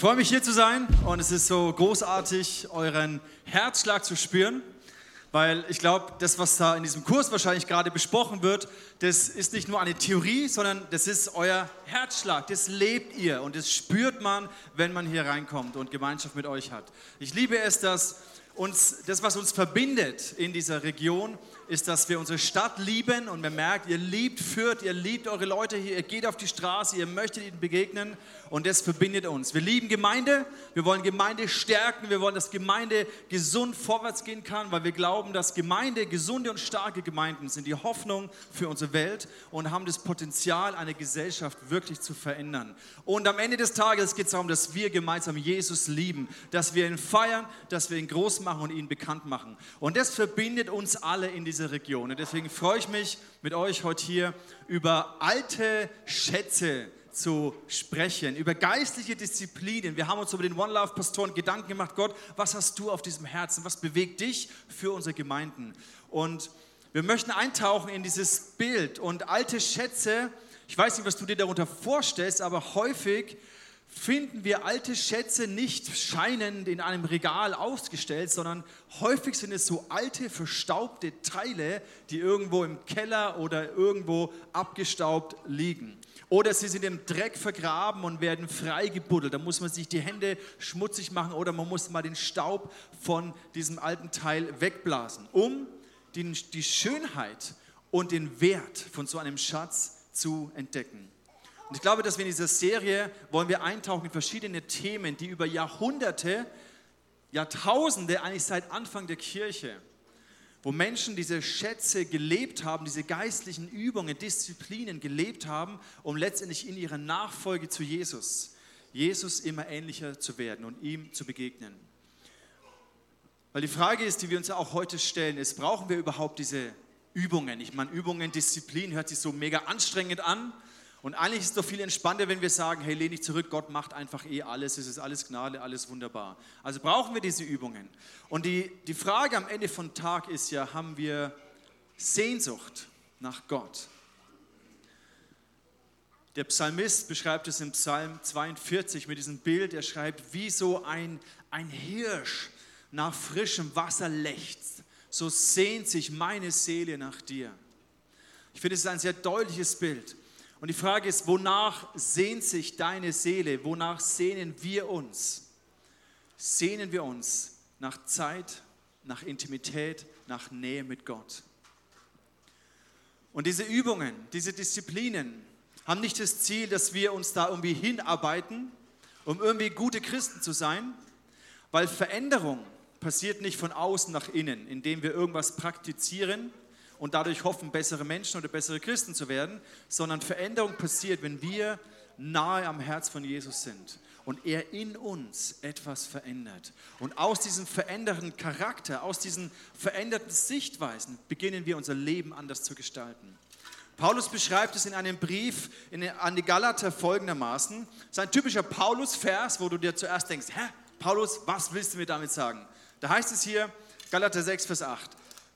freue mich hier zu sein und es ist so großartig, euren Herzschlag zu spüren, weil ich glaube, das, was da in diesem Kurs wahrscheinlich gerade besprochen wird, das ist nicht nur eine Theorie, sondern das ist euer Herzschlag, das lebt ihr und das spürt man, wenn man hier reinkommt und Gemeinschaft mit euch hat. Ich liebe es, dass uns, das, was uns verbindet in dieser Region, ist, dass wir unsere Stadt lieben und man merkt, ihr liebt Fürth, ihr liebt eure Leute hier, ihr geht auf die Straße, ihr möchtet ihnen begegnen und das verbindet uns. Wir lieben Gemeinde, wir wollen Gemeinde stärken, wir wollen, dass Gemeinde gesund vorwärts gehen kann, weil wir glauben, dass Gemeinde, gesunde und starke Gemeinden sind die Hoffnung für unsere Welt und haben das Potenzial, eine Gesellschaft wirklich zu verändern. Und am Ende des Tages geht es darum, dass wir gemeinsam Jesus lieben, dass wir ihn feiern, dass wir ihn groß machen und ihn bekannt machen. Und das verbindet uns alle in dieser diese Region. Und deswegen freue ich mich mit euch heute hier über alte Schätze zu sprechen, über geistliche Disziplinen. Wir haben uns über den One Love Pastoren Gedanken gemacht. Gott, was hast du auf diesem Herzen? Was bewegt dich für unsere Gemeinden? Und wir möchten eintauchen in dieses Bild und alte Schätze. Ich weiß nicht, was du dir darunter vorstellst, aber häufig finden wir alte Schätze nicht scheinend in einem Regal ausgestellt, sondern häufig sind es so alte, verstaubte Teile, die irgendwo im Keller oder irgendwo abgestaubt liegen. Oder sie sind im Dreck vergraben und werden freigebuddelt. Da muss man sich die Hände schmutzig machen oder man muss mal den Staub von diesem alten Teil wegblasen, um die Schönheit und den Wert von so einem Schatz zu entdecken. Und ich glaube, dass wir in dieser Serie wollen wir eintauchen in verschiedene Themen, die über Jahrhunderte, Jahrtausende, eigentlich seit Anfang der Kirche, wo Menschen diese Schätze gelebt haben, diese geistlichen Übungen, Disziplinen gelebt haben, um letztendlich in ihrer Nachfolge zu Jesus, Jesus immer ähnlicher zu werden und ihm zu begegnen. Weil die Frage ist, die wir uns auch heute stellen, ist, brauchen wir überhaupt diese Übungen? Ich meine, Übungen, Disziplin hört sich so mega anstrengend an. Und eigentlich ist es doch viel entspannter, wenn wir sagen, hey, lehn dich zurück, Gott macht einfach eh alles, es ist alles Gnade, alles wunderbar. Also brauchen wir diese Übungen. Und die, die Frage am Ende von Tag ist ja, haben wir Sehnsucht nach Gott? Der Psalmist beschreibt es im Psalm 42 mit diesem Bild, er schreibt, wie so ein, ein Hirsch nach frischem Wasser lechzt, so sehnt sich meine Seele nach dir. Ich finde, es ist ein sehr deutliches Bild. Und die Frage ist, wonach sehnt sich deine Seele? Wonach sehnen wir uns? Sehnen wir uns nach Zeit, nach Intimität, nach Nähe mit Gott? Und diese Übungen, diese Disziplinen haben nicht das Ziel, dass wir uns da irgendwie hinarbeiten, um irgendwie gute Christen zu sein, weil Veränderung passiert nicht von außen nach innen, indem wir irgendwas praktizieren, und dadurch hoffen, bessere Menschen oder bessere Christen zu werden, sondern Veränderung passiert, wenn wir nahe am Herz von Jesus sind und er in uns etwas verändert. Und aus diesem veränderten Charakter, aus diesen veränderten Sichtweisen beginnen wir unser Leben anders zu gestalten. Paulus beschreibt es in einem Brief an die Galater folgendermaßen. Sein typischer Paulus-Vers, wo du dir zuerst denkst, hä, Paulus, was willst du mir damit sagen? Da heißt es hier, Galater 6, Vers 8.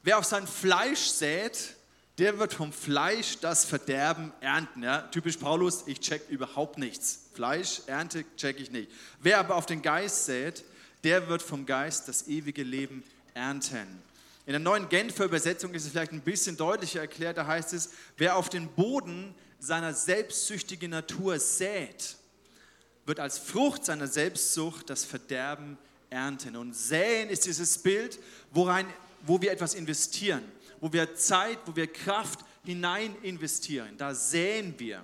Wer auf sein Fleisch sät, der wird vom Fleisch das Verderben ernten. Ja? Typisch Paulus, ich check überhaupt nichts. Fleisch, Ernte check ich nicht. Wer aber auf den Geist sät, der wird vom Geist das ewige Leben ernten. In der neuen Genfer Übersetzung ist es vielleicht ein bisschen deutlicher erklärt, da heißt es, wer auf den Boden seiner selbstsüchtigen Natur sät, wird als Frucht seiner Selbstsucht das Verderben ernten. Und säen ist dieses Bild, worein wo wir etwas investieren, wo wir Zeit, wo wir Kraft hinein investieren. Da säen wir.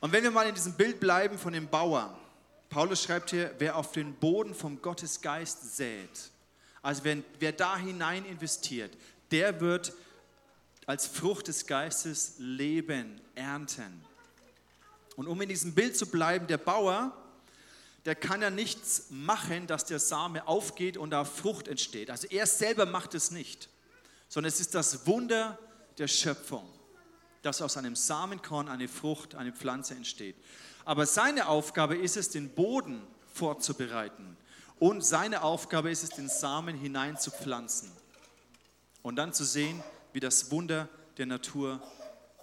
Und wenn wir mal in diesem Bild bleiben von dem Bauer, Paulus schreibt hier, wer auf den Boden vom Gottesgeist sät, also wer, wer da hinein investiert, der wird als Frucht des Geistes Leben ernten. Und um in diesem Bild zu bleiben, der Bauer, der kann ja nichts machen, dass der Same aufgeht und da Frucht entsteht. Also er selber macht es nicht, sondern es ist das Wunder der Schöpfung, dass aus einem Samenkorn eine Frucht, eine Pflanze entsteht. Aber seine Aufgabe ist es, den Boden vorzubereiten. Und seine Aufgabe ist es, den Samen hineinzupflanzen. Und dann zu sehen, wie das Wunder der Natur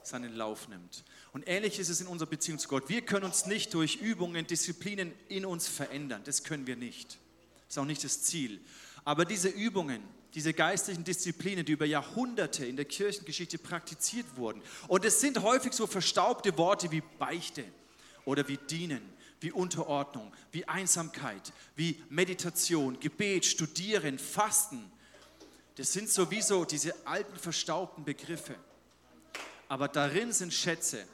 seinen Lauf nimmt. Und ähnlich ist es in unserer Beziehung zu Gott. Wir können uns nicht durch Übungen, Disziplinen in uns verändern. Das können wir nicht. Das ist auch nicht das Ziel. Aber diese Übungen, diese geistlichen Disziplinen, die über Jahrhunderte in der Kirchengeschichte praktiziert wurden. Und es sind häufig so verstaubte Worte wie Beichte oder wie Dienen, wie Unterordnung, wie Einsamkeit, wie Meditation, Gebet, Studieren, Fasten. Das sind sowieso diese alten verstaubten Begriffe. Aber darin sind Schätze.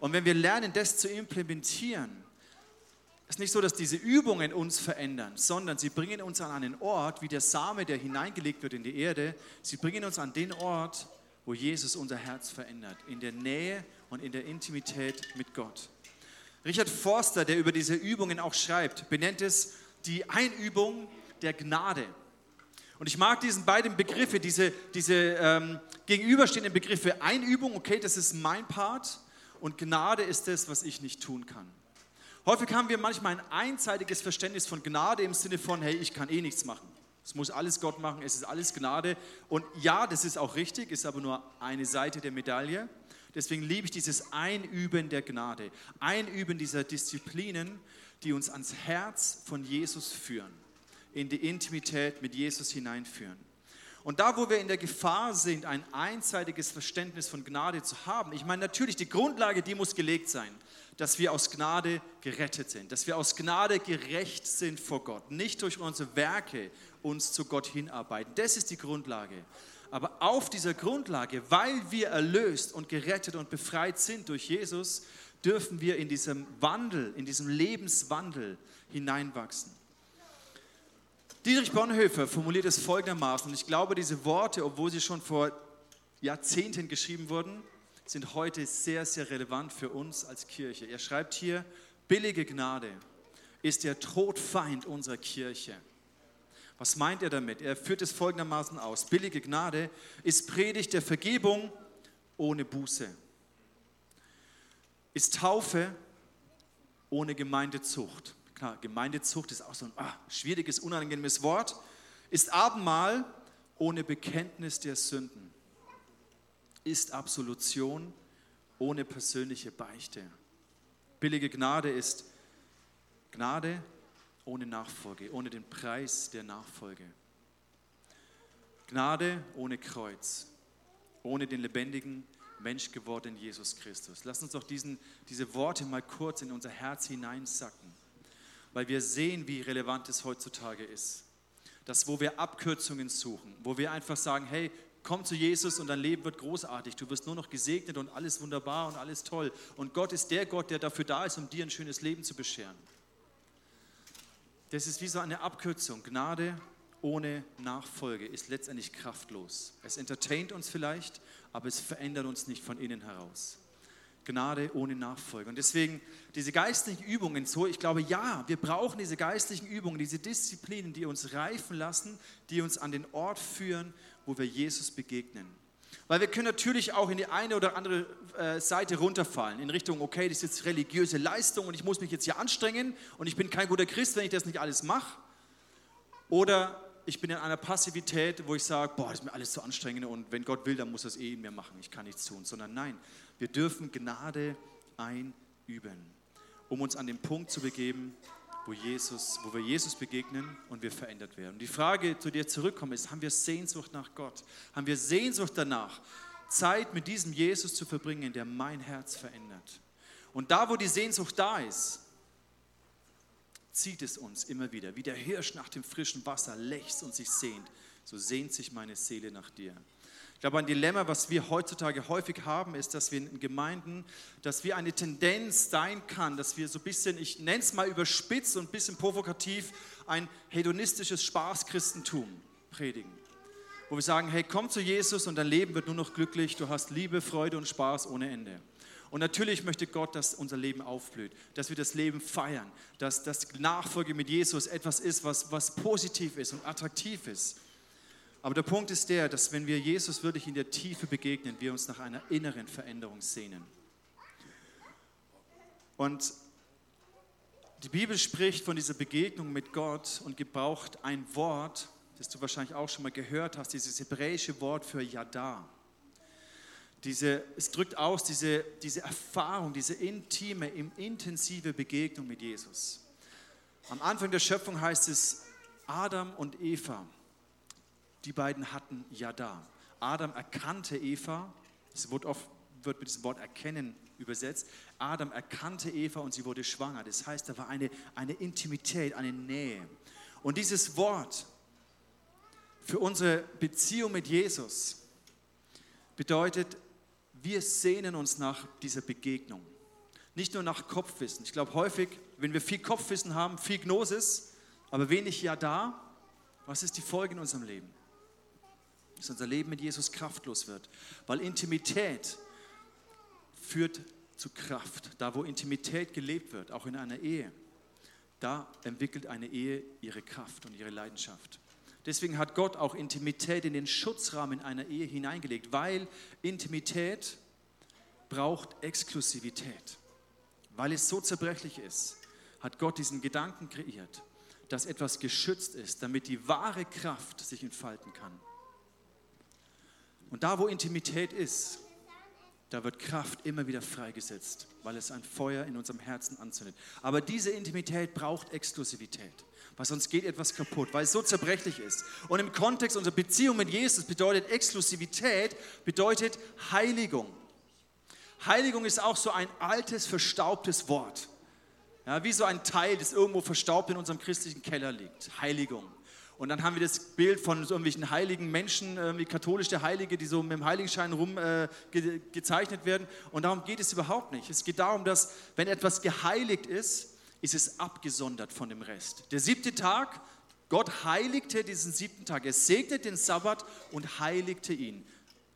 Und wenn wir lernen, das zu implementieren, ist nicht so, dass diese Übungen uns verändern, sondern sie bringen uns an einen Ort, wie der Same, der hineingelegt wird in die Erde. Sie bringen uns an den Ort, wo Jesus unser Herz verändert, in der Nähe und in der Intimität mit Gott. Richard Forster, der über diese Übungen auch schreibt, benennt es die Einübung der Gnade. Und ich mag diesen beiden Begriffe, diese, diese ähm, gegenüberstehenden Begriffe. Einübung, okay, das ist mein Part, und Gnade ist das, was ich nicht tun kann. Häufig haben wir manchmal ein einseitiges Verständnis von Gnade im Sinne von, hey, ich kann eh nichts machen. Es muss alles Gott machen, es ist alles Gnade. Und ja, das ist auch richtig, ist aber nur eine Seite der Medaille. Deswegen liebe ich dieses Einüben der Gnade, Einüben dieser Disziplinen, die uns ans Herz von Jesus führen, in die Intimität mit Jesus hineinführen. Und da, wo wir in der Gefahr sind, ein einseitiges Verständnis von Gnade zu haben, ich meine natürlich, die Grundlage, die muss gelegt sein dass wir aus Gnade gerettet sind, dass wir aus Gnade gerecht sind vor Gott, nicht durch unsere Werke uns zu Gott hinarbeiten. Das ist die Grundlage. Aber auf dieser Grundlage, weil wir erlöst und gerettet und befreit sind durch Jesus, dürfen wir in diesem Wandel, in diesem Lebenswandel hineinwachsen. Dietrich Bonhoeffer formuliert es folgendermaßen, und ich glaube, diese Worte, obwohl sie schon vor Jahrzehnten geschrieben wurden, sind heute sehr, sehr relevant für uns als Kirche. Er schreibt hier, billige Gnade ist der Todfeind unserer Kirche. Was meint er damit? Er führt es folgendermaßen aus. Billige Gnade ist Predigt der Vergebung ohne Buße. Ist Taufe ohne Gemeindezucht. Klar, Gemeindezucht ist auch so ein ah, schwieriges, unangenehmes Wort. Ist Abendmahl ohne Bekenntnis der Sünden ist Absolution ohne persönliche Beichte. Billige Gnade ist Gnade ohne Nachfolge, ohne den Preis der Nachfolge. Gnade ohne Kreuz, ohne den lebendigen Mensch gewordenen Jesus Christus. Lass uns doch diesen, diese Worte mal kurz in unser Herz hineinsacken, weil wir sehen, wie relevant es heutzutage ist. Das, wo wir Abkürzungen suchen, wo wir einfach sagen, hey, Komm zu Jesus und dein Leben wird großartig. Du wirst nur noch gesegnet und alles wunderbar und alles toll. Und Gott ist der Gott, der dafür da ist, um dir ein schönes Leben zu bescheren. Das ist wie so eine Abkürzung. Gnade ohne Nachfolge ist letztendlich kraftlos. Es entertaint uns vielleicht, aber es verändert uns nicht von innen heraus. Gnade ohne Nachfolge. Und deswegen diese geistlichen Übungen, so ich glaube, ja, wir brauchen diese geistlichen Übungen, diese Disziplinen, die uns reifen lassen, die uns an den Ort führen, wo wir Jesus begegnen. Weil wir können natürlich auch in die eine oder andere äh, Seite runterfallen, in Richtung, okay, das ist jetzt religiöse Leistung und ich muss mich jetzt hier anstrengen und ich bin kein guter Christ, wenn ich das nicht alles mache. Oder ich bin in einer Passivität, wo ich sage, boah, das ist mir alles zu anstrengend und wenn Gott will, dann muss es eh in mir machen, ich kann nichts tun. Sondern nein, wir dürfen Gnade einüben, um uns an den Punkt zu begeben, wo, Jesus, wo wir Jesus begegnen und wir verändert werden. Und die Frage, zu dir zurückkommen, ist, haben wir Sehnsucht nach Gott? Haben wir Sehnsucht danach, Zeit mit diesem Jesus zu verbringen, der mein Herz verändert? Und da, wo die Sehnsucht da ist, zieht es uns immer wieder. Wie der Hirsch nach dem frischen Wasser lechzt und sich sehnt, so sehnt sich meine Seele nach dir. Ich glaube, ein Dilemma, was wir heutzutage häufig haben, ist, dass wir in Gemeinden, dass wir eine Tendenz sein kann, dass wir so ein bisschen, ich nenne es mal überspitzt und ein bisschen provokativ, ein hedonistisches Spaßchristentum predigen. Wo wir sagen, hey, komm zu Jesus und dein Leben wird nur noch glücklich, du hast Liebe, Freude und Spaß ohne Ende. Und natürlich möchte Gott, dass unser Leben aufblüht, dass wir das Leben feiern, dass das Nachfolge mit Jesus etwas ist, was, was positiv ist und attraktiv ist. Aber der Punkt ist der, dass wenn wir Jesus wirklich in der Tiefe begegnen, wir uns nach einer inneren Veränderung sehnen. Und die Bibel spricht von dieser Begegnung mit Gott und gebraucht ein Wort, das du wahrscheinlich auch schon mal gehört hast, dieses hebräische Wort für Yada. Diese, es drückt aus diese, diese Erfahrung, diese intime, intensive Begegnung mit Jesus. Am Anfang der Schöpfung heißt es, Adam und Eva, die beiden hatten ja da. Adam erkannte Eva, es wird oft wird mit diesem Wort erkennen übersetzt. Adam erkannte Eva und sie wurde schwanger. Das heißt, da war eine, eine Intimität, eine Nähe. Und dieses Wort für unsere Beziehung mit Jesus bedeutet, wir sehnen uns nach dieser Begegnung. Nicht nur nach Kopfwissen. Ich glaube häufig, wenn wir viel Kopfwissen haben, viel Gnosis, aber wenig Ja da, was ist die Folge in unserem Leben? Dass unser Leben mit Jesus kraftlos wird. Weil Intimität führt zu Kraft. Da, wo Intimität gelebt wird, auch in einer Ehe, da entwickelt eine Ehe ihre Kraft und ihre Leidenschaft. Deswegen hat Gott auch Intimität in den Schutzrahmen einer Ehe hineingelegt, weil Intimität braucht Exklusivität. Weil es so zerbrechlich ist, hat Gott diesen Gedanken kreiert, dass etwas geschützt ist, damit die wahre Kraft sich entfalten kann. Und da, wo Intimität ist, da wird Kraft immer wieder freigesetzt, weil es ein Feuer in unserem Herzen anzündet. Aber diese Intimität braucht Exklusivität, weil sonst geht etwas kaputt, weil es so zerbrechlich ist. Und im Kontext unserer Beziehung mit Jesus bedeutet Exklusivität, bedeutet Heiligung. Heiligung ist auch so ein altes, verstaubtes Wort. Ja, wie so ein Teil, das irgendwo verstaubt in unserem christlichen Keller liegt. Heiligung. Und dann haben wir das Bild von irgendwelchen heiligen Menschen, wie katholische Heilige, die so mit dem Heiligenschein rum äh, ge werden. Und darum geht es überhaupt nicht. Es geht darum, dass wenn etwas geheiligt ist, ist es abgesondert von dem Rest. Der siebte Tag, Gott heiligte diesen siebten Tag. Er segnete den Sabbat und heiligte ihn.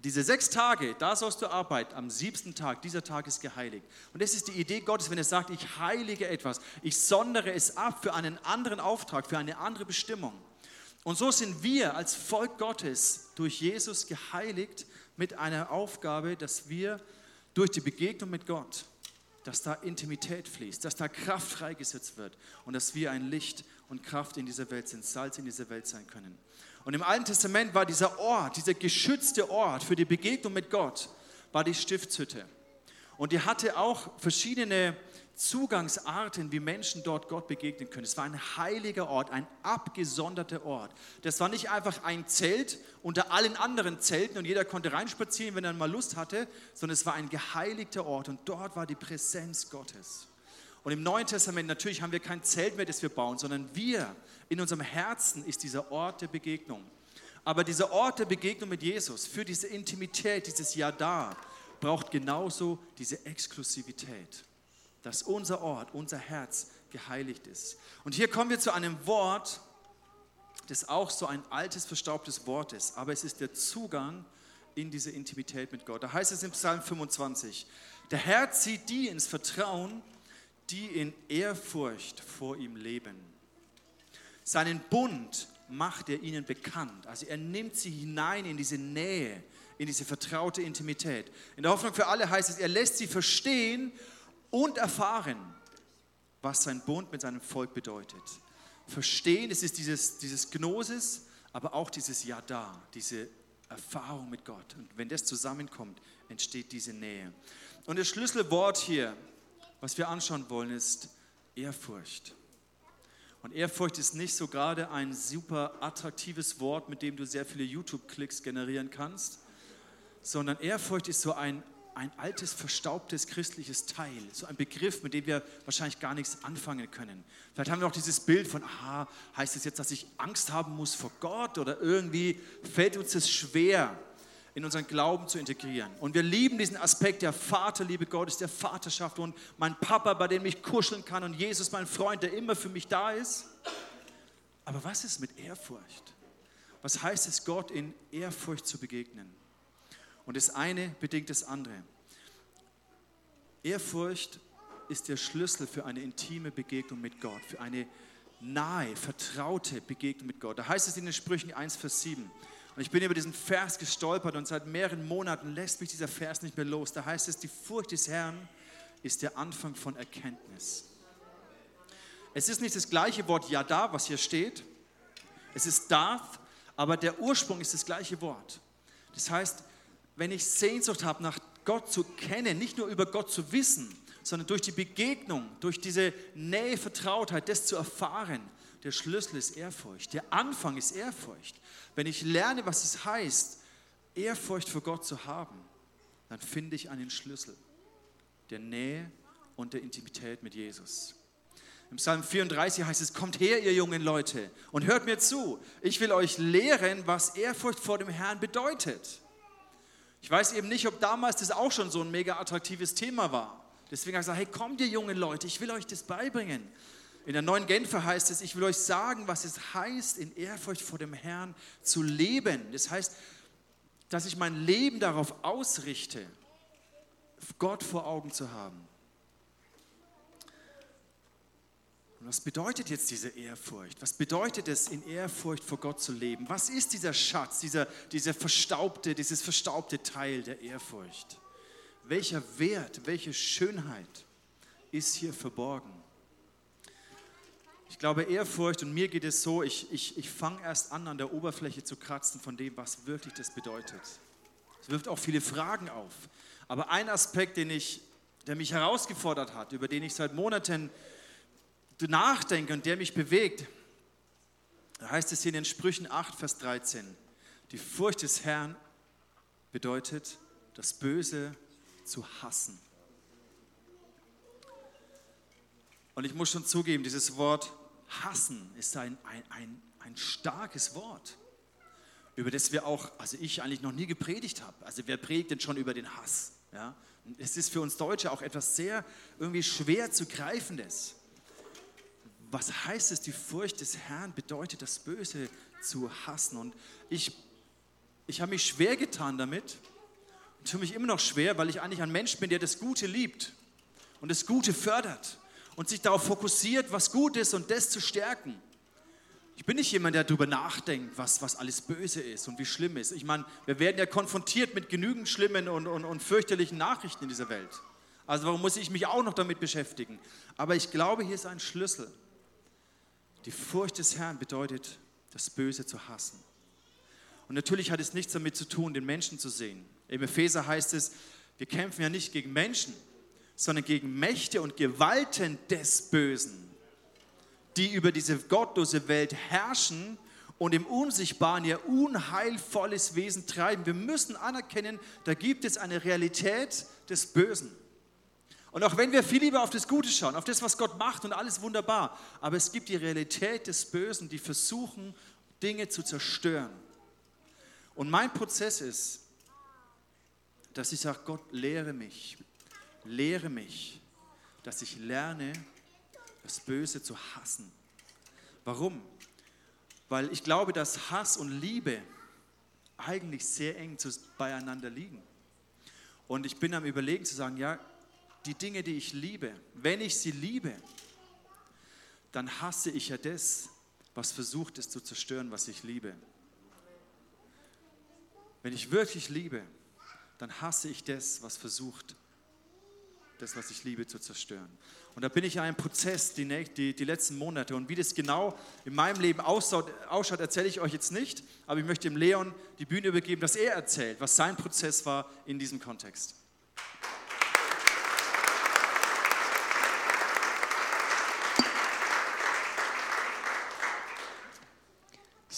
Diese sechs Tage, da sollst du arbeiten, am siebten Tag, dieser Tag ist geheiligt. Und das ist die Idee Gottes, wenn er sagt, ich heilige etwas, ich sondere es ab für einen anderen Auftrag, für eine andere Bestimmung. Und so sind wir als Volk Gottes durch Jesus geheiligt mit einer Aufgabe, dass wir durch die Begegnung mit Gott, dass da Intimität fließt, dass da Kraft freigesetzt wird und dass wir ein Licht und Kraft in dieser Welt sind, Salz in dieser Welt sein können. Und im Alten Testament war dieser Ort, dieser geschützte Ort für die Begegnung mit Gott, war die Stiftshütte. Und die hatte auch verschiedene Zugangsarten, wie Menschen dort Gott begegnen können. Es war ein heiliger Ort, ein abgesonderter Ort. Das war nicht einfach ein Zelt unter allen anderen Zelten und jeder konnte reinspazieren, wenn er mal Lust hatte, sondern es war ein geheiligter Ort und dort war die Präsenz Gottes. Und im Neuen Testament natürlich haben wir kein Zelt mehr, das wir bauen, sondern wir, in unserem Herzen ist dieser Ort der Begegnung. Aber dieser Ort der Begegnung mit Jesus, für diese Intimität, dieses Ja da, braucht genauso diese Exklusivität dass unser Ort, unser Herz geheiligt ist. Und hier kommen wir zu einem Wort, das auch so ein altes, verstaubtes Wort ist, aber es ist der Zugang in diese Intimität mit Gott. Da heißt es im Psalm 25, der Herr zieht die ins Vertrauen, die in Ehrfurcht vor ihm leben. Seinen Bund macht er ihnen bekannt. Also er nimmt sie hinein in diese Nähe, in diese vertraute Intimität. In der Hoffnung für alle heißt es, er lässt sie verstehen und erfahren, was sein Bund mit seinem Volk bedeutet. Verstehen, es ist dieses, dieses Gnosis, aber auch dieses Ja da, diese Erfahrung mit Gott. Und wenn das zusammenkommt, entsteht diese Nähe. Und das Schlüsselwort hier, was wir anschauen wollen, ist Ehrfurcht. Und Ehrfurcht ist nicht so gerade ein super attraktives Wort, mit dem du sehr viele YouTube-Klicks generieren kannst, sondern Ehrfurcht ist so ein, ein altes, verstaubtes christliches Teil, so ein Begriff, mit dem wir wahrscheinlich gar nichts anfangen können. Vielleicht haben wir auch dieses Bild von, aha, heißt es jetzt, dass ich Angst haben muss vor Gott oder irgendwie fällt uns es schwer, in unseren Glauben zu integrieren. Und wir lieben diesen Aspekt der Vaterliebe Gottes, der Vaterschaft und mein Papa, bei dem ich kuscheln kann und Jesus, mein Freund, der immer für mich da ist. Aber was ist mit Ehrfurcht? Was heißt es, Gott in Ehrfurcht zu begegnen? Und das eine bedingt das andere. Ehrfurcht ist der Schlüssel für eine intime Begegnung mit Gott, für eine nahe, vertraute Begegnung mit Gott. Da heißt es in den Sprüchen 1, Vers 7. Und ich bin über diesen Vers gestolpert und seit mehreren Monaten lässt mich dieser Vers nicht mehr los. Da heißt es, die Furcht des Herrn ist der Anfang von Erkenntnis. Es ist nicht das gleiche Wort Yada, was hier steht. Es ist Darth, aber der Ursprung ist das gleiche Wort. Das heißt, wenn ich Sehnsucht habe, nach Gott zu kennen, nicht nur über Gott zu wissen, sondern durch die Begegnung, durch diese Nähe, Vertrautheit, das zu erfahren, der Schlüssel ist Ehrfurcht. Der Anfang ist Ehrfurcht. Wenn ich lerne, was es heißt, Ehrfurcht vor Gott zu haben, dann finde ich einen Schlüssel der Nähe und der Intimität mit Jesus. Im Psalm 34 heißt es, kommt her, ihr jungen Leute, und hört mir zu. Ich will euch lehren, was Ehrfurcht vor dem Herrn bedeutet. Ich weiß eben nicht, ob damals das auch schon so ein mega attraktives Thema war. Deswegen habe ich gesagt, hey, kommt ihr jungen Leute, ich will euch das beibringen. In der neuen Genfer heißt es, ich will euch sagen, was es heißt, in Ehrfurcht vor dem Herrn zu leben. Das heißt, dass ich mein Leben darauf ausrichte, Gott vor Augen zu haben. Und was bedeutet jetzt diese Ehrfurcht? Was bedeutet es, in Ehrfurcht vor Gott zu leben? Was ist dieser Schatz, dieser, dieser verstaubte, dieses verstaubte Teil der Ehrfurcht? Welcher Wert, welche Schönheit ist hier verborgen? Ich glaube, Ehrfurcht, und mir geht es so, ich, ich, ich fange erst an, an der Oberfläche zu kratzen von dem, was wirklich das bedeutet. Es wirft auch viele Fragen auf. Aber ein Aspekt, den ich, der mich herausgefordert hat, über den ich seit Monaten nachdenke und der mich bewegt, da heißt es hier in den Sprüchen 8, Vers 13, die Furcht des Herrn bedeutet, das Böse zu hassen. Und ich muss schon zugeben, dieses Wort hassen ist ein, ein, ein, ein starkes Wort, über das wir auch, also ich eigentlich noch nie gepredigt habe. Also wer predigt denn schon über den Hass? Ja? Es ist für uns Deutsche auch etwas sehr irgendwie schwer zu greifendes. Was heißt es, die Furcht des Herrn bedeutet, das Böse zu hassen? Und ich, ich habe mich schwer getan damit und tue mich immer noch schwer, weil ich eigentlich ein Mensch bin, der das Gute liebt und das Gute fördert und sich darauf fokussiert, was gut ist und das zu stärken. Ich bin nicht jemand, der darüber nachdenkt, was, was alles böse ist und wie schlimm ist. Ich meine, wir werden ja konfrontiert mit genügend schlimmen und, und, und fürchterlichen Nachrichten in dieser Welt. Also warum muss ich mich auch noch damit beschäftigen? Aber ich glaube, hier ist ein Schlüssel. Die Furcht des Herrn bedeutet, das Böse zu hassen. Und natürlich hat es nichts damit zu tun, den Menschen zu sehen. Im Epheser heißt es, wir kämpfen ja nicht gegen Menschen, sondern gegen Mächte und Gewalten des Bösen, die über diese gottlose Welt herrschen und im Unsichtbaren ihr unheilvolles Wesen treiben. Wir müssen anerkennen, da gibt es eine Realität des Bösen. Und auch wenn wir viel lieber auf das Gute schauen, auf das, was Gott macht und alles wunderbar, aber es gibt die Realität des Bösen, die versuchen, Dinge zu zerstören. Und mein Prozess ist, dass ich sage, Gott, lehre mich, lehre mich, dass ich lerne, das Böse zu hassen. Warum? Weil ich glaube, dass Hass und Liebe eigentlich sehr eng beieinander liegen. Und ich bin am Überlegen zu sagen, ja, die Dinge, die ich liebe, wenn ich sie liebe, dann hasse ich ja das, was versucht es zu zerstören, was ich liebe. Wenn ich wirklich liebe, dann hasse ich das, was versucht das, was ich liebe, zu zerstören. Und da bin ich in einem Prozess die, die, die letzten Monate. Und wie das genau in meinem Leben ausschaut, ausschaut, erzähle ich euch jetzt nicht. Aber ich möchte dem Leon die Bühne übergeben, dass er erzählt, was sein Prozess war in diesem Kontext.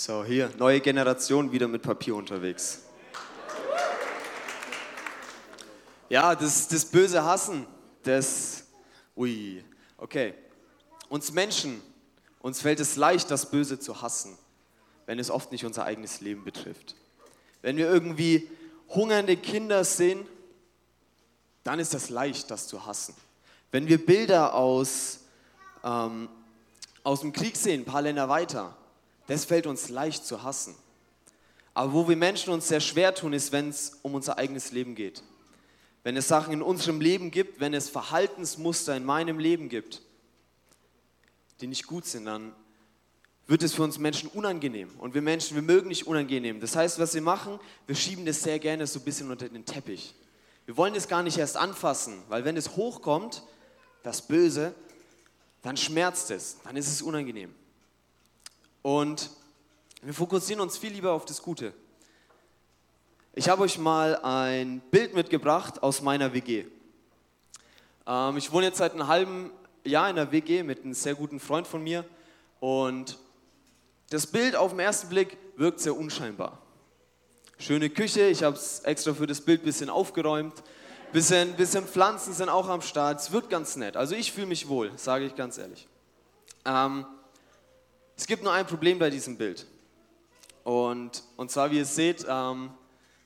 So, hier, neue Generation wieder mit Papier unterwegs. Ja, das, das böse Hassen, das, ui, okay. Uns Menschen, uns fällt es leicht, das Böse zu hassen, wenn es oft nicht unser eigenes Leben betrifft. Wenn wir irgendwie hungernde Kinder sehen, dann ist das leicht, das zu hassen. Wenn wir Bilder aus, ähm, aus dem Krieg sehen, ein paar Länder weiter, das fällt uns leicht zu hassen. Aber wo wir Menschen uns sehr schwer tun, ist, wenn es um unser eigenes Leben geht wenn es Sachen in unserem Leben gibt, wenn es Verhaltensmuster in meinem Leben gibt, die nicht gut sind, dann wird es für uns Menschen unangenehm. Und wir Menschen, wir mögen nicht unangenehm. Das heißt, was wir machen, wir schieben das sehr gerne so ein bisschen unter den Teppich. Wir wollen das gar nicht erst anfassen, weil wenn es hochkommt, das Böse, dann schmerzt es, dann ist es unangenehm. Und wir fokussieren uns viel lieber auf das Gute. Ich habe euch mal ein Bild mitgebracht aus meiner WG. Ähm, ich wohne jetzt seit einem halben Jahr in der WG mit einem sehr guten Freund von mir und das Bild auf den ersten Blick wirkt sehr unscheinbar. Schöne Küche, ich habe es extra für das Bild ein bisschen aufgeräumt. Bisschen, bisschen Pflanzen sind auch am Start. Es wird ganz nett. Also ich fühle mich wohl, sage ich ganz ehrlich. Ähm, es gibt nur ein Problem bei diesem Bild. Und, und zwar, wie ihr seht, ähm,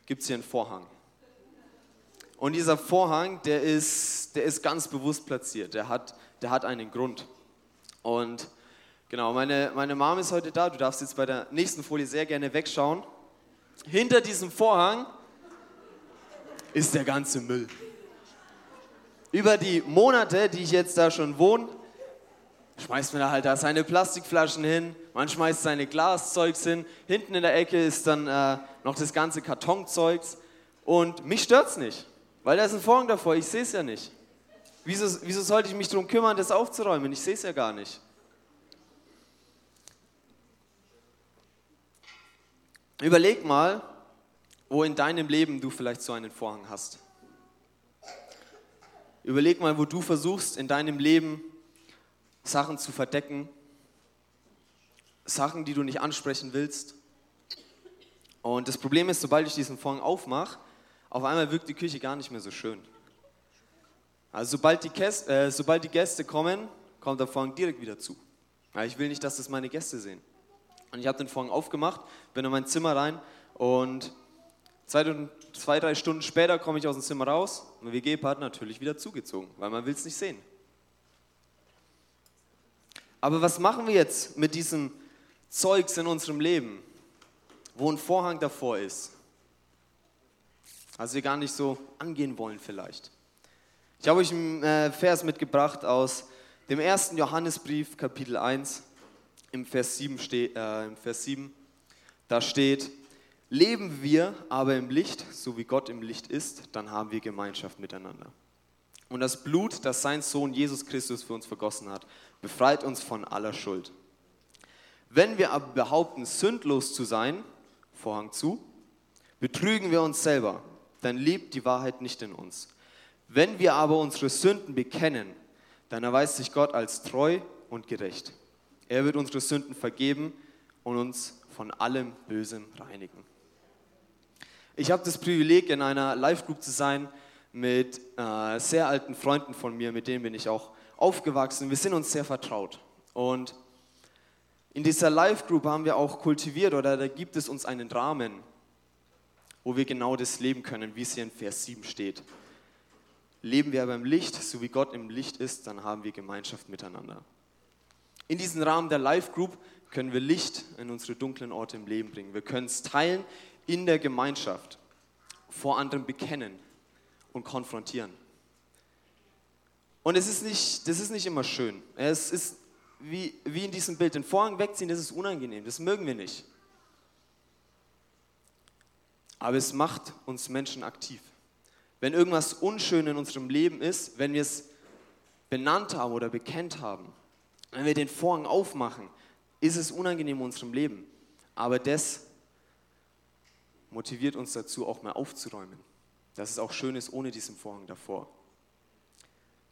gibt es hier einen Vorhang. Und dieser Vorhang, der ist, der ist ganz bewusst platziert. Der hat, der hat einen Grund. Und genau, meine, meine Mom ist heute da. Du darfst jetzt bei der nächsten Folie sehr gerne wegschauen. Hinter diesem Vorhang ist der ganze Müll. Über die Monate, die ich jetzt da schon wohne, schmeißt man da halt da seine Plastikflaschen hin, man schmeißt seine Glaszeugs hin, hinten in der Ecke ist dann äh, noch das ganze Kartonzeugs und mich stört's nicht, weil da ist ein Vorhang davor, ich sehe es ja nicht. Wieso, wieso sollte ich mich darum kümmern, das aufzuräumen? Ich sehe es ja gar nicht. Überleg mal, wo in deinem Leben du vielleicht so einen Vorhang hast. Überleg mal, wo du versuchst, in deinem Leben Sachen zu verdecken, Sachen, die du nicht ansprechen willst. Und das Problem ist, sobald ich diesen Vorhang aufmache, auf einmal wirkt die Küche gar nicht mehr so schön. Also sobald die, Gäste, äh, sobald die Gäste kommen, kommt der Vorhang direkt wieder zu. Weil ich will nicht, dass das meine Gäste sehen. Und ich habe den Vorhang aufgemacht, bin in mein Zimmer rein und Zwei, zwei, drei Stunden später komme ich aus dem Zimmer raus und mein WG-Partner natürlich wieder zugezogen, weil man will es nicht sehen. Aber was machen wir jetzt mit diesem Zeugs in unserem Leben, wo ein Vorhang davor ist? Also wir gar nicht so angehen wollen vielleicht. Ich habe euch einen äh, Vers mitgebracht aus dem ersten Johannesbrief, Kapitel 1, im Vers 7, steht, äh, im Vers 7. Da steht, Leben wir aber im Licht, so wie Gott im Licht ist, dann haben wir Gemeinschaft miteinander. Und das Blut, das sein Sohn Jesus Christus für uns vergossen hat, befreit uns von aller Schuld. Wenn wir aber behaupten, sündlos zu sein, Vorhang zu, betrügen wir uns selber, dann lebt die Wahrheit nicht in uns. Wenn wir aber unsere Sünden bekennen, dann erweist sich Gott als treu und gerecht. Er wird unsere Sünden vergeben und uns von allem Bösen reinigen. Ich habe das Privileg, in einer Live-Group zu sein mit äh, sehr alten Freunden von mir, mit denen bin ich auch aufgewachsen. Wir sind uns sehr vertraut. Und in dieser Live-Group haben wir auch kultiviert oder da gibt es uns einen Rahmen, wo wir genau das leben können, wie es hier in Vers 7 steht. Leben wir aber im Licht, so wie Gott im Licht ist, dann haben wir Gemeinschaft miteinander. In diesem Rahmen der Live-Group können wir Licht in unsere dunklen Orte im Leben bringen. Wir können es teilen in der Gemeinschaft vor anderen bekennen und konfrontieren. Und es ist nicht, das ist nicht immer schön. Es ist wie, wie in diesem Bild, den Vorhang wegziehen, das ist unangenehm, das mögen wir nicht. Aber es macht uns Menschen aktiv. Wenn irgendwas unschön in unserem Leben ist, wenn wir es benannt haben oder bekennt haben, wenn wir den Vorhang aufmachen, ist es unangenehm in unserem Leben. Aber das motiviert uns dazu, auch mal aufzuräumen. Dass es auch schön ist ohne diesen Vorhang davor.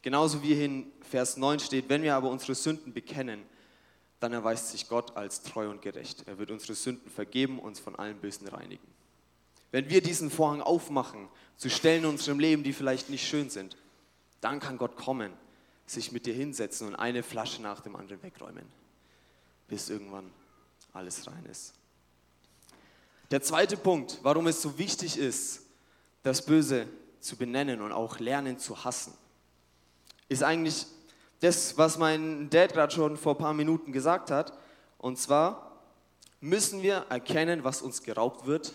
Genauso wie in Vers 9 steht, wenn wir aber unsere Sünden bekennen, dann erweist sich Gott als treu und gerecht. Er wird unsere Sünden vergeben, und uns von allen Bösen reinigen. Wenn wir diesen Vorhang aufmachen, zu Stellen in unserem Leben, die vielleicht nicht schön sind, dann kann Gott kommen, sich mit dir hinsetzen und eine Flasche nach dem anderen wegräumen, bis irgendwann alles rein ist. Der zweite Punkt, warum es so wichtig ist, das Böse zu benennen und auch lernen zu hassen, ist eigentlich das, was mein Dad gerade schon vor ein paar Minuten gesagt hat. Und zwar müssen wir erkennen, was uns geraubt wird,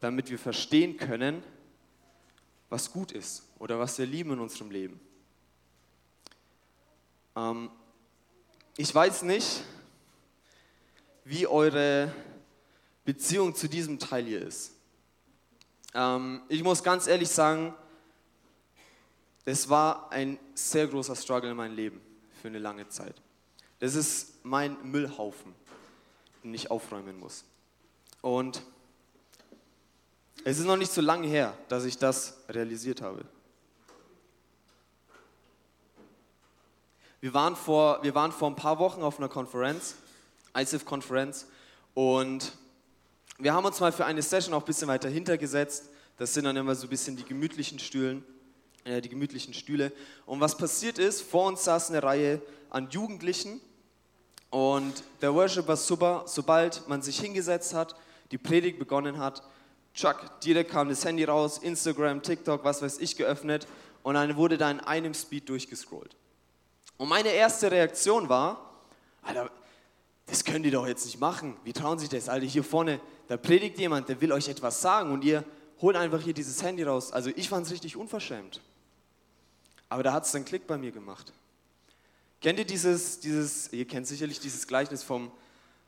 damit wir verstehen können, was gut ist oder was wir lieben in unserem Leben. Ähm, ich weiß nicht, wie eure Beziehung zu diesem Teil hier ist. Ähm, ich muss ganz ehrlich sagen, es war ein sehr großer Struggle in meinem Leben für eine lange Zeit. Das ist mein Müllhaufen, den ich aufräumen muss. Und Es ist noch nicht so lange her, dass ich das realisiert habe. Wir waren vor, wir waren vor ein paar Wochen auf einer Konferenz, ISIF-Konferenz, und wir haben uns mal für eine Session auch ein bisschen weiter hintergesetzt. Das sind dann immer so ein bisschen die gemütlichen Stühlen, die gemütlichen Stühle. Und was passiert ist, vor uns saß eine Reihe an Jugendlichen und der Worshipper super, sobald man sich hingesetzt hat, die Predigt begonnen hat, Chuck, direkt kam das Handy raus, Instagram, TikTok, was weiß ich, geöffnet und dann wurde da in einem Speed durchgescrollt. Und meine erste Reaktion war, Alter, das könnt ihr doch jetzt nicht machen. Wie trauen sich das? Alter, hier vorne, da predigt jemand, der will euch etwas sagen und ihr holt einfach hier dieses Handy raus. Also ich fand es richtig unverschämt. Aber da hat es dann Klick bei mir gemacht. Kennt ihr dieses, dieses, ihr kennt sicherlich dieses Gleichnis vom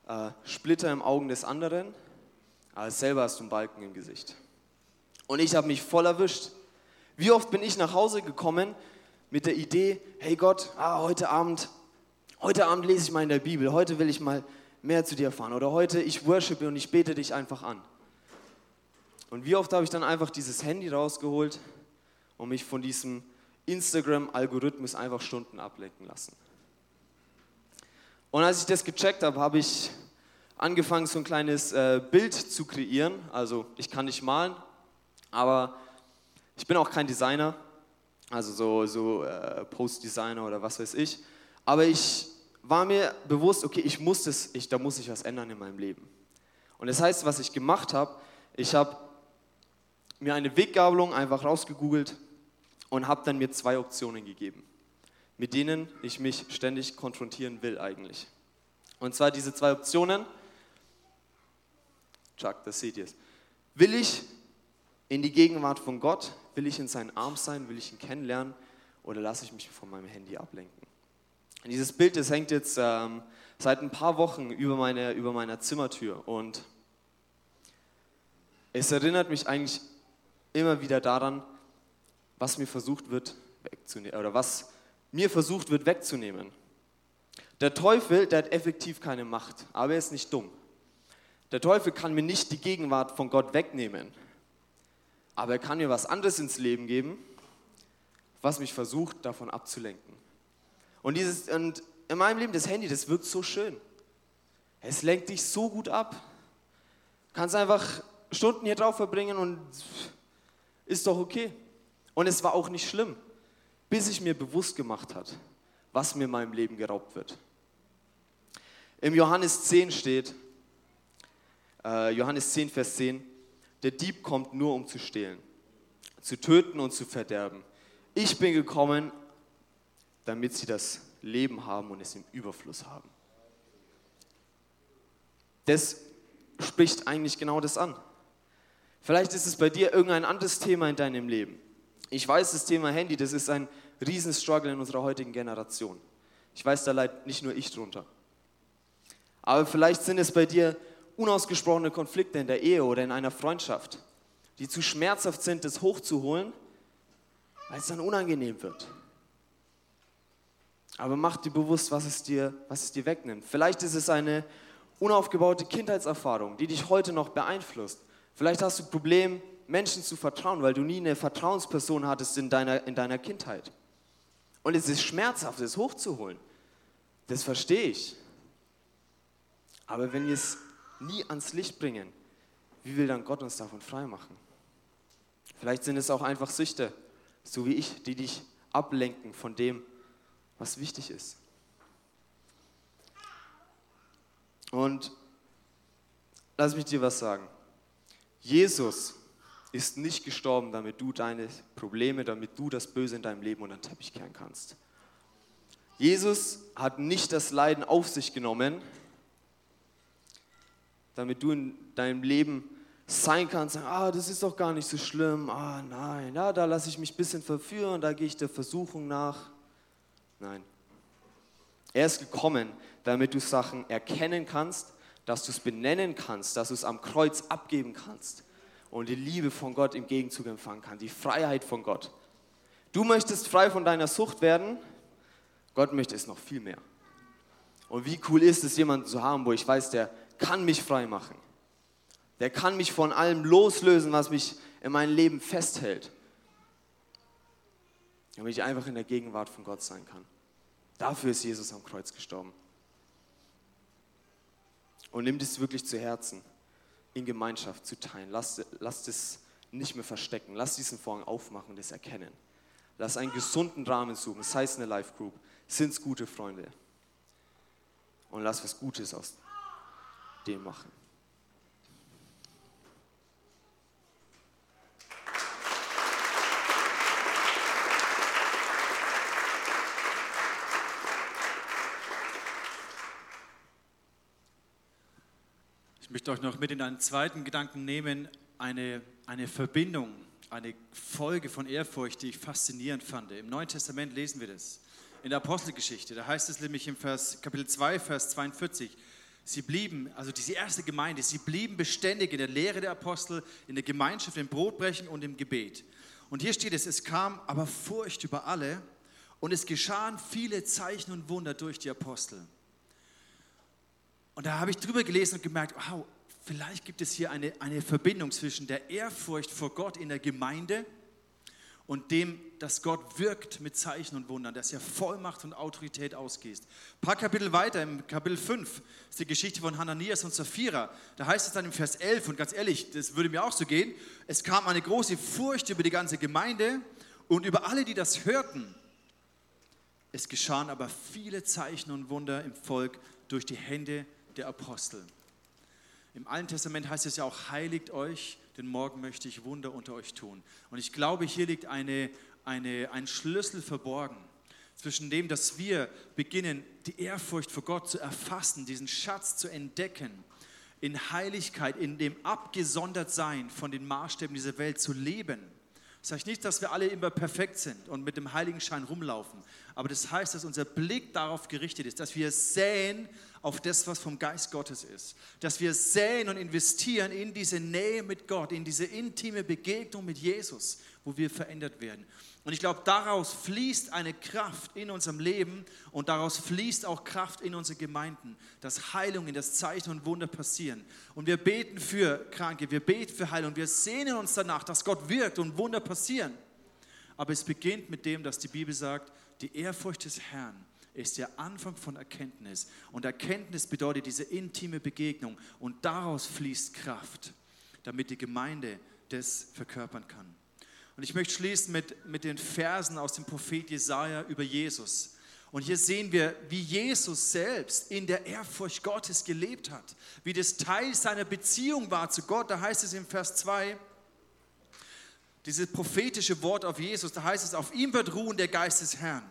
äh, Splitter im Augen des anderen, aber selber hast du einen Balken im Gesicht. Und ich habe mich voll erwischt. Wie oft bin ich nach Hause gekommen mit der Idee, hey Gott, ah, heute Abend, heute Abend lese ich mal in der Bibel, heute will ich mal mehr zu dir erfahren oder heute ich worshipe und ich bete dich einfach an. Und wie oft habe ich dann einfach dieses Handy rausgeholt und mich von diesem Instagram-Algorithmus einfach Stunden ablenken lassen. Und als ich das gecheckt habe, habe ich angefangen, so ein kleines äh, Bild zu kreieren. Also ich kann nicht malen, aber ich bin auch kein Designer, also so, so äh, Post-Designer oder was weiß ich. Aber ich war mir bewusst, okay, ich muss das, ich, da muss ich was ändern in meinem Leben. Und das heißt, was ich gemacht habe, ich habe mir eine Weggabelung einfach rausgegoogelt und habe dann mir zwei Optionen gegeben, mit denen ich mich ständig konfrontieren will eigentlich. Und zwar diese zwei Optionen, Chuck, das seht ihr es. Will ich in die Gegenwart von Gott? Will ich in seinen Arm sein? Will ich ihn kennenlernen? Oder lasse ich mich von meinem Handy ablenken? Und dieses Bild, das hängt jetzt ähm, seit ein paar Wochen über, meine, über meiner Zimmertür und es erinnert mich eigentlich immer wieder daran, was mir versucht wird wegzunehmen oder was mir versucht wird wegzunehmen. Der Teufel, der hat effektiv keine Macht, aber er ist nicht dumm. Der Teufel kann mir nicht die Gegenwart von Gott wegnehmen, aber er kann mir was anderes ins Leben geben, was mich versucht, davon abzulenken. Und, dieses, und in meinem Leben, das Handy, das wirkt so schön. Es lenkt dich so gut ab. Kannst einfach Stunden hier drauf verbringen und ist doch okay. Und es war auch nicht schlimm, bis ich mir bewusst gemacht hat, was mir in meinem Leben geraubt wird. Im Johannes 10 steht, äh, Johannes 10, Vers 10, der Dieb kommt nur, um zu stehlen, zu töten und zu verderben. Ich bin gekommen, damit sie das Leben haben und es im Überfluss haben. Das spricht eigentlich genau das an. Vielleicht ist es bei dir irgendein anderes Thema in deinem Leben. Ich weiß, das Thema Handy, das ist ein Riesenstruggle in unserer heutigen Generation. Ich weiß, da leidet nicht nur ich drunter. Aber vielleicht sind es bei dir unausgesprochene Konflikte in der Ehe oder in einer Freundschaft, die zu schmerzhaft sind, das hochzuholen, weil es dann unangenehm wird. Aber mach dir bewusst, was es dir, was es dir wegnimmt. Vielleicht ist es eine unaufgebaute Kindheitserfahrung, die dich heute noch beeinflusst. Vielleicht hast du ein Problem Menschen zu vertrauen, weil du nie eine Vertrauensperson hattest in deiner, in deiner Kindheit. Und es ist schmerzhaft, es hochzuholen. Das verstehe ich. Aber wenn wir es nie ans Licht bringen, wie will dann Gott uns davon freimachen? Vielleicht sind es auch einfach Süchte, so wie ich, die dich ablenken von dem, was wichtig ist. Und lass mich dir was sagen. Jesus ist nicht gestorben, damit du deine Probleme, damit du das Böse in deinem Leben unter den Teppich kehren kannst. Jesus hat nicht das Leiden auf sich genommen, damit du in deinem Leben sein kannst, sagen, ah, das ist doch gar nicht so schlimm, ah, nein, ja, da lasse ich mich ein bisschen verführen, da gehe ich der Versuchung nach. Nein. Er ist gekommen, damit du Sachen erkennen kannst, dass du es benennen kannst, dass du es am Kreuz abgeben kannst und die Liebe von Gott im Gegenzug empfangen kann, die Freiheit von Gott. Du möchtest frei von deiner Sucht werden, Gott möchte es noch viel mehr. Und wie cool ist es, jemanden zu haben, wo ich weiß, der kann mich frei machen. Der kann mich von allem loslösen, was mich in meinem Leben festhält. Damit ich einfach in der Gegenwart von Gott sein kann. Dafür ist Jesus am Kreuz gestorben. Und nimm das wirklich zu Herzen, in Gemeinschaft zu teilen. Lass, lass das nicht mehr verstecken. Lass diesen Vorhang aufmachen und es erkennen. Lass einen gesunden Rahmen suchen, sei es eine Life Group, sind es gute Freunde. Und lass was Gutes aus dem machen. Ich möchte euch noch mit in einen zweiten Gedanken nehmen, eine, eine Verbindung, eine Folge von Ehrfurcht, die ich faszinierend fand. Im Neuen Testament lesen wir das. In der Apostelgeschichte, da heißt es nämlich im Vers, Kapitel 2, Vers 42, sie blieben, also diese erste Gemeinde, sie blieben beständig in der Lehre der Apostel, in der Gemeinschaft, im Brotbrechen und im Gebet. Und hier steht es, es kam aber Furcht über alle und es geschahen viele Zeichen und Wunder durch die Apostel. Und da habe ich drüber gelesen und gemerkt, wow, vielleicht gibt es hier eine, eine Verbindung zwischen der Ehrfurcht vor Gott in der Gemeinde und dem, dass Gott wirkt mit Zeichen und Wundern, dass er Vollmacht und Autorität ausgießt. Ein paar Kapitel weiter, im Kapitel 5, ist die Geschichte von Hananias und Sapphira. Da heißt es dann im Vers 11, und ganz ehrlich, das würde mir auch so gehen, es kam eine große Furcht über die ganze Gemeinde und über alle, die das hörten. Es geschahen aber viele Zeichen und Wunder im Volk durch die Hände der Apostel. Im Alten Testament heißt es ja auch, heiligt euch, denn morgen möchte ich Wunder unter euch tun. Und ich glaube, hier liegt eine, eine, ein Schlüssel verborgen zwischen dem, dass wir beginnen, die Ehrfurcht vor Gott zu erfassen, diesen Schatz zu entdecken, in Heiligkeit, in dem Abgesondertsein von den Maßstäben dieser Welt zu leben. Das heißt nicht, dass wir alle immer perfekt sind und mit dem Heiligenschein rumlaufen, aber das heißt, dass unser Blick darauf gerichtet ist, dass wir sehen auf das, was vom Geist Gottes ist. Dass wir säen und investieren in diese Nähe mit Gott, in diese intime Begegnung mit Jesus, wo wir verändert werden. Und ich glaube, daraus fließt eine Kraft in unserem Leben und daraus fließt auch Kraft in unsere Gemeinden, dass Heilungen, dass Zeichen und Wunder passieren. Und wir beten für Kranke, wir beten für Heilung, wir sehnen uns danach, dass Gott wirkt und Wunder passieren. Aber es beginnt mit dem, dass die Bibel sagt, die Ehrfurcht des Herrn ist der Anfang von Erkenntnis. Und Erkenntnis bedeutet diese intime Begegnung. Und daraus fließt Kraft, damit die Gemeinde das verkörpern kann. Und ich möchte schließen mit, mit den Versen aus dem Prophet Jesaja über Jesus. Und hier sehen wir, wie Jesus selbst in der Ehrfurcht Gottes gelebt hat, wie das Teil seiner Beziehung war zu Gott. Da heißt es im Vers 2, dieses prophetische Wort auf Jesus, da heißt es, auf ihm wird ruhen der Geist des Herrn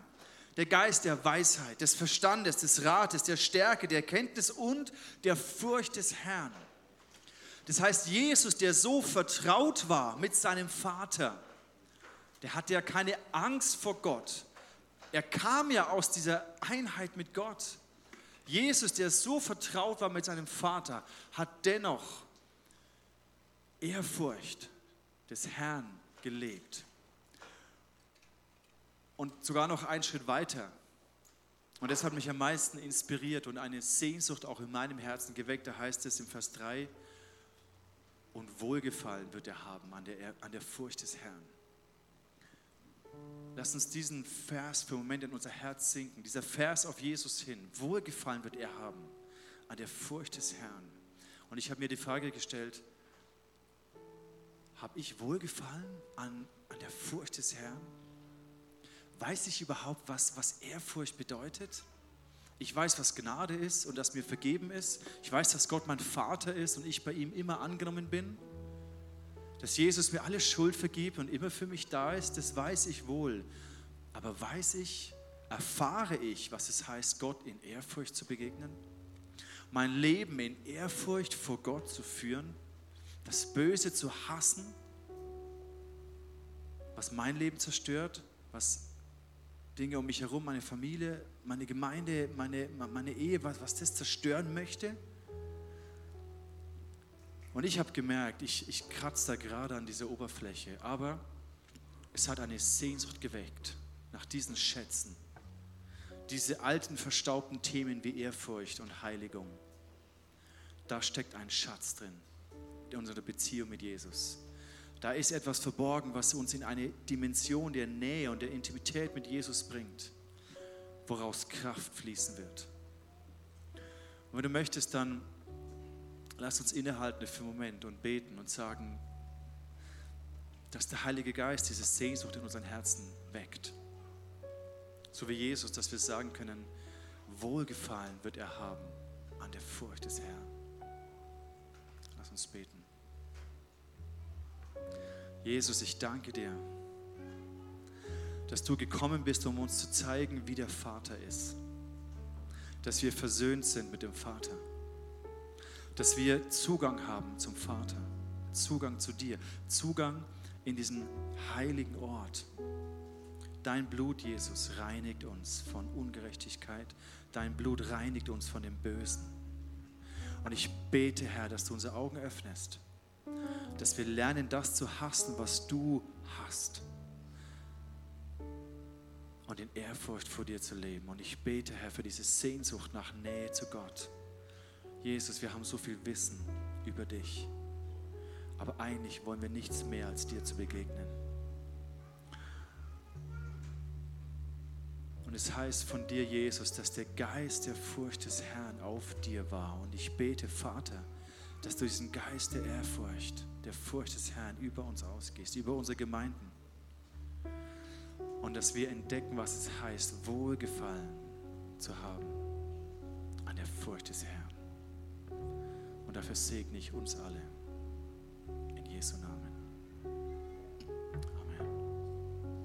der Geist der Weisheit, des Verstandes, des Rates, der Stärke, der Kenntnis und der Furcht des Herrn. Das heißt, Jesus, der so vertraut war mit seinem Vater, der hatte ja keine Angst vor Gott. Er kam ja aus dieser Einheit mit Gott. Jesus, der so vertraut war mit seinem Vater, hat dennoch Ehrfurcht des Herrn gelebt und sogar noch einen Schritt weiter. Und das hat mich am meisten inspiriert und eine Sehnsucht auch in meinem Herzen geweckt. Da heißt es im Vers 3, und Wohlgefallen wird er haben an der, an der Furcht des Herrn. Lass uns diesen Vers für einen Moment in unser Herz sinken. Dieser Vers auf Jesus hin. Wohlgefallen wird er haben an der Furcht des Herrn. Und ich habe mir die Frage gestellt, habe ich Wohlgefallen an, an der Furcht des Herrn? Weiß ich überhaupt, was, was Ehrfurcht bedeutet? Ich weiß, was Gnade ist und dass mir vergeben ist. Ich weiß, dass Gott mein Vater ist und ich bei ihm immer angenommen bin. Dass Jesus mir alle Schuld vergibt und immer für mich da ist, das weiß ich wohl. Aber weiß ich, erfahre ich, was es heißt, Gott in Ehrfurcht zu begegnen? Mein Leben in Ehrfurcht vor Gott zu führen? Das Böse zu hassen? Was mein Leben zerstört? Was Dinge um mich herum, meine Familie, meine Gemeinde, meine, meine Ehe, was, was das zerstören möchte. Und ich habe gemerkt, ich, ich kratze da gerade an dieser Oberfläche, aber es hat eine Sehnsucht geweckt nach diesen Schätzen. Diese alten, verstaubten Themen wie Ehrfurcht und Heiligung. Da steckt ein Schatz drin. in unserer Beziehung mit Jesus. Da ist etwas verborgen, was uns in eine Dimension der Nähe und der Intimität mit Jesus bringt, woraus Kraft fließen wird. Und wenn du möchtest, dann lass uns innehalten für einen Moment und beten und sagen, dass der Heilige Geist diese Sehnsucht in unseren Herzen weckt. So wie Jesus, dass wir sagen können, Wohlgefallen wird er haben an der Furcht des Herrn. Lass uns beten. Jesus, ich danke dir, dass du gekommen bist, um uns zu zeigen, wie der Vater ist. Dass wir versöhnt sind mit dem Vater. Dass wir Zugang haben zum Vater. Zugang zu dir. Zugang in diesen heiligen Ort. Dein Blut, Jesus, reinigt uns von Ungerechtigkeit. Dein Blut reinigt uns von dem Bösen. Und ich bete, Herr, dass du unsere Augen öffnest, dass wir lernen, das zu hassen, was du hast. Und in Ehrfurcht vor dir zu leben. Und ich bete, Herr, für diese Sehnsucht nach Nähe zu Gott. Jesus, wir haben so viel Wissen über dich. Aber eigentlich wollen wir nichts mehr, als dir zu begegnen. Und es heißt von dir, Jesus, dass der Geist der Furcht des Herrn auf dir war. Und ich bete, Vater, dass du diesen Geist der Ehrfurcht, der Furcht des Herrn über uns ausgehst, über unsere Gemeinden. Und dass wir entdecken, was es heißt, Wohlgefallen zu haben an der Furcht des Herrn. Und dafür segne ich uns alle. In Jesu Namen.